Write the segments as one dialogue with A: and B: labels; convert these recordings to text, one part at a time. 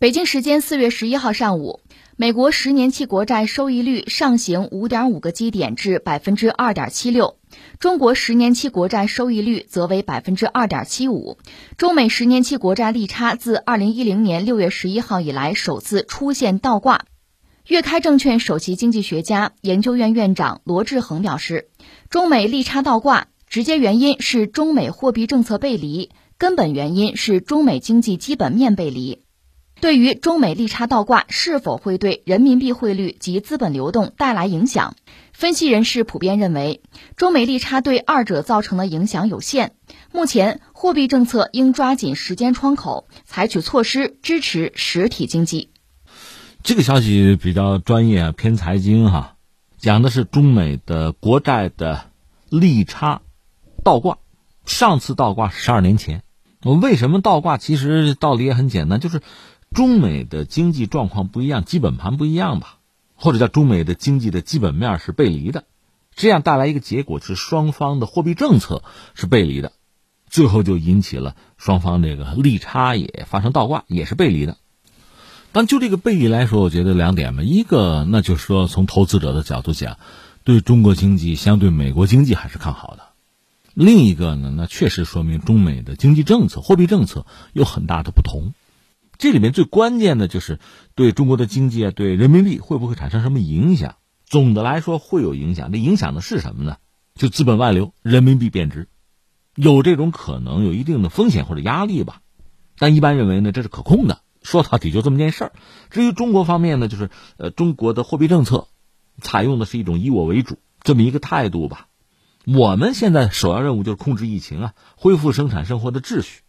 A: 北京时间四月十一号上午，美国十年期国债收益率上行五点五个基点至百分之二点七六，中国十年期国债收益率则为百分之二点七五。中美十年期国债利差自二零一零年六月十一号以来首次出现倒挂。粤开证券首席经济学家、研究院院长罗志恒表示，中美利差倒挂直接原因是中美货币政策背离，根本原因是中美经济基本面背离。对于中美利差倒挂是否会对人民币汇率及资本流动带来影响，分析人士普遍认为，中美利差对二者造成的影响有限。目前，货币政策应抓紧时间窗口，采取措施支持实体经济。
B: 这个消息比较专业，偏财经哈，讲的是中美的国债的利差倒挂，上次倒挂十二年前。我为什么倒挂？其实道理也很简单，就是。中美的经济状况不一样，基本盘不一样吧，或者叫中美的经济的基本面是背离的，这样带来一个结果是双方的货币政策是背离的，最后就引起了双方这个利差也发生倒挂，也是背离的。但就这个背离来说，我觉得两点嘛，一个那就是说从投资者的角度讲，对中国经济相对美国经济还是看好的；另一个呢，那确实说明中美的经济政策、货币政策有很大的不同。这里面最关键的就是对中国的经济啊，对人民币会不会产生什么影响？总的来说会有影响。这影响的是什么呢？就资本外流，人民币贬值，有这种可能，有一定的风险或者压力吧。但一般认为呢，这是可控的。说到底就这么件事儿。至于中国方面呢，就是呃，中国的货币政策采用的是一种以我为主这么一个态度吧。我们现在首要任务就是控制疫情啊，恢复生产生活的秩序。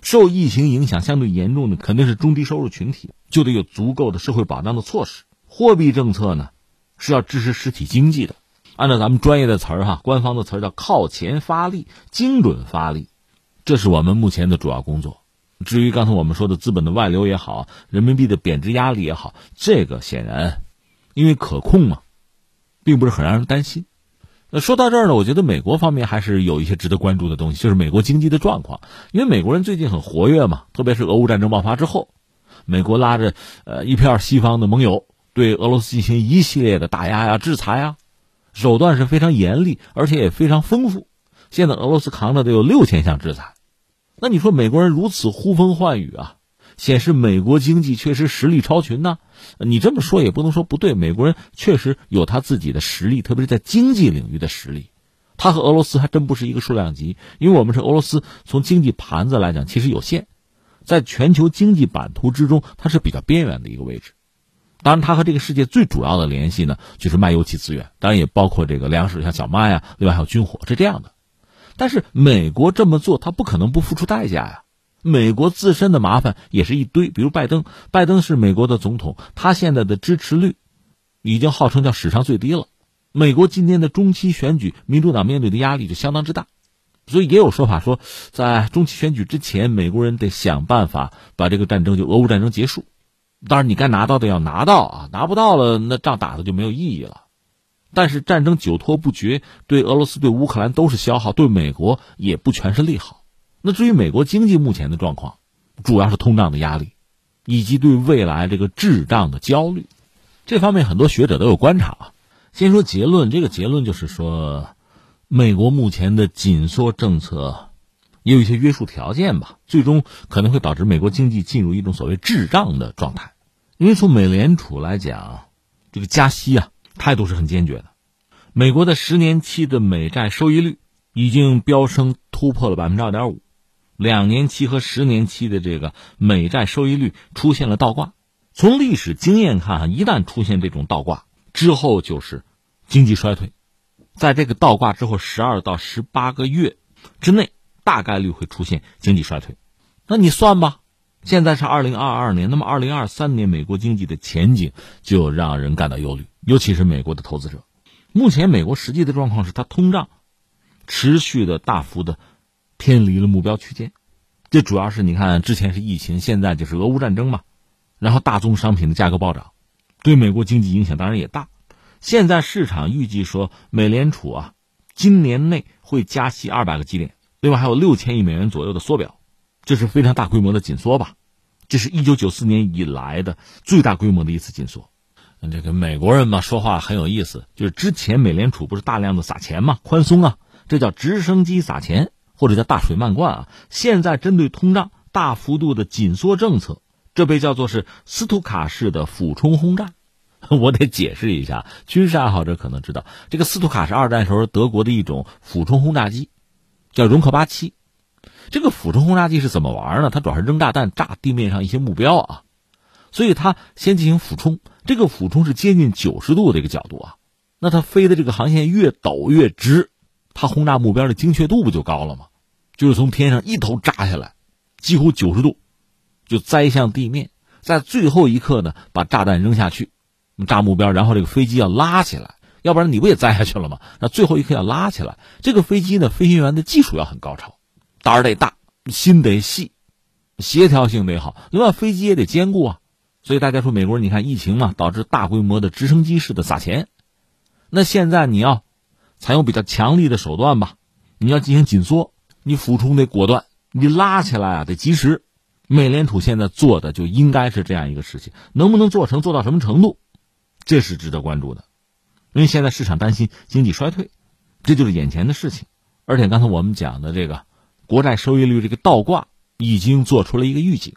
B: 受疫情影响相对严重的肯定是中低收入群体，就得有足够的社会保障的措施。货币政策呢，是要支持实体经济的。按照咱们专业的词儿哈，官方的词儿叫靠前发力、精准发力，这是我们目前的主要工作。至于刚才我们说的资本的外流也好，人民币的贬值压力也好，这个显然因为可控嘛，并不是很让人担心。那说到这儿呢，我觉得美国方面还是有一些值得关注的东西，就是美国经济的状况。因为美国人最近很活跃嘛，特别是俄乌战争爆发之后，美国拉着呃一片西方的盟友，对俄罗斯进行一系列的打压呀、制裁啊，手段是非常严厉，而且也非常丰富。现在俄罗斯扛着得有六千项制裁，那你说美国人如此呼风唤雨啊？显示美国经济确实实力超群呢，你这么说也不能说不对。美国人确实有他自己的实力，特别是在经济领域的实力，他和俄罗斯还真不是一个数量级。因为我们是俄罗斯，从经济盘子来讲其实有限，在全球经济版图之中，它是比较边缘的一个位置。当然，它和这个世界最主要的联系呢，就是卖油气资源，当然也包括这个粮食，像小麦呀，另外还有军火，是这样的。但是美国这么做，它不可能不付出代价呀。美国自身的麻烦也是一堆，比如拜登，拜登是美国的总统，他现在的支持率已经号称叫史上最低了。美国今年的中期选举，民主党面对的压力就相当之大，所以也有说法说，在中期选举之前，美国人得想办法把这个战争就俄乌战争结束。当然，你该拿到的要拿到啊，拿不到了，那仗打的就没有意义了。但是战争久拖不决，对俄罗斯、对乌克兰都是消耗，对美国也不全是利好。那至于美国经济目前的状况，主要是通胀的压力，以及对未来这个滞胀的焦虑，这方面很多学者都有观察啊。先说结论，这个结论就是说，美国目前的紧缩政策也有一些约束条件吧，最终可能会导致美国经济进入一种所谓滞胀的状态。因为从美联储来讲，这个加息啊态度是很坚决的，美国的十年期的美债收益率已经飙升突破了百分之二点五。两年期和十年期的这个美债收益率出现了倒挂，从历史经验看，一旦出现这种倒挂之后，就是经济衰退。在这个倒挂之后，十二到十八个月之内，大概率会出现经济衰退。那你算吧，现在是二零二二年，那么二零二三年美国经济的前景就让人感到忧虑，尤其是美国的投资者。目前美国实际的状况是，它通胀持续的大幅的。偏离了目标区间，这主要是你看，之前是疫情，现在就是俄乌战争嘛，然后大宗商品的价格暴涨，对美国经济影响当然也大。现在市场预计说，美联储啊，今年内会加息二百个基点，另外还有六千亿美元左右的缩表，这是非常大规模的紧缩吧。这是一九九四年以来的最大规模的一次紧缩。这个美国人嘛，说话很有意思，就是之前美联储不是大量的撒钱嘛，宽松啊，这叫直升机撒钱，或者叫大水漫灌啊。现在针对通胀大幅度的紧缩政策，这被叫做是斯图卡式的俯冲轰炸。我得解释一下，军事爱好者可能知道，这个斯图卡是二战时候德国的一种俯冲轰炸机，叫容克八七。这个俯冲轰炸机是怎么玩呢？它主要是扔炸弹炸地面上一些目标啊，所以它先进行俯冲。这个俯冲是接近九十度的一个角度啊，那它飞的这个航线越陡越直，它轰炸目标的精确度不就高了吗？就是从天上一头扎下来，几乎九十度，就栽向地面，在最后一刻呢把炸弹扔下去，炸目标，然后这个飞机要拉起来，要不然你不也栽下去了吗？那最后一刻要拉起来，这个飞机呢，飞行员的技术要很高超，胆儿得大，心得细，协调性得好，另外飞机也得坚固啊。所以大家说，美国人你看疫情嘛，导致大规模的直升机式的撒钱。那现在你要采用比较强力的手段吧，你要进行紧缩，你俯冲得果断，你拉起来啊得及时。美联储现在做的就应该是这样一个事情，能不能做成，做到什么程度，这是值得关注的。因为现在市场担心经济衰退，这就是眼前的事情。而且刚才我们讲的这个国债收益率这个倒挂，已经做出了一个预警。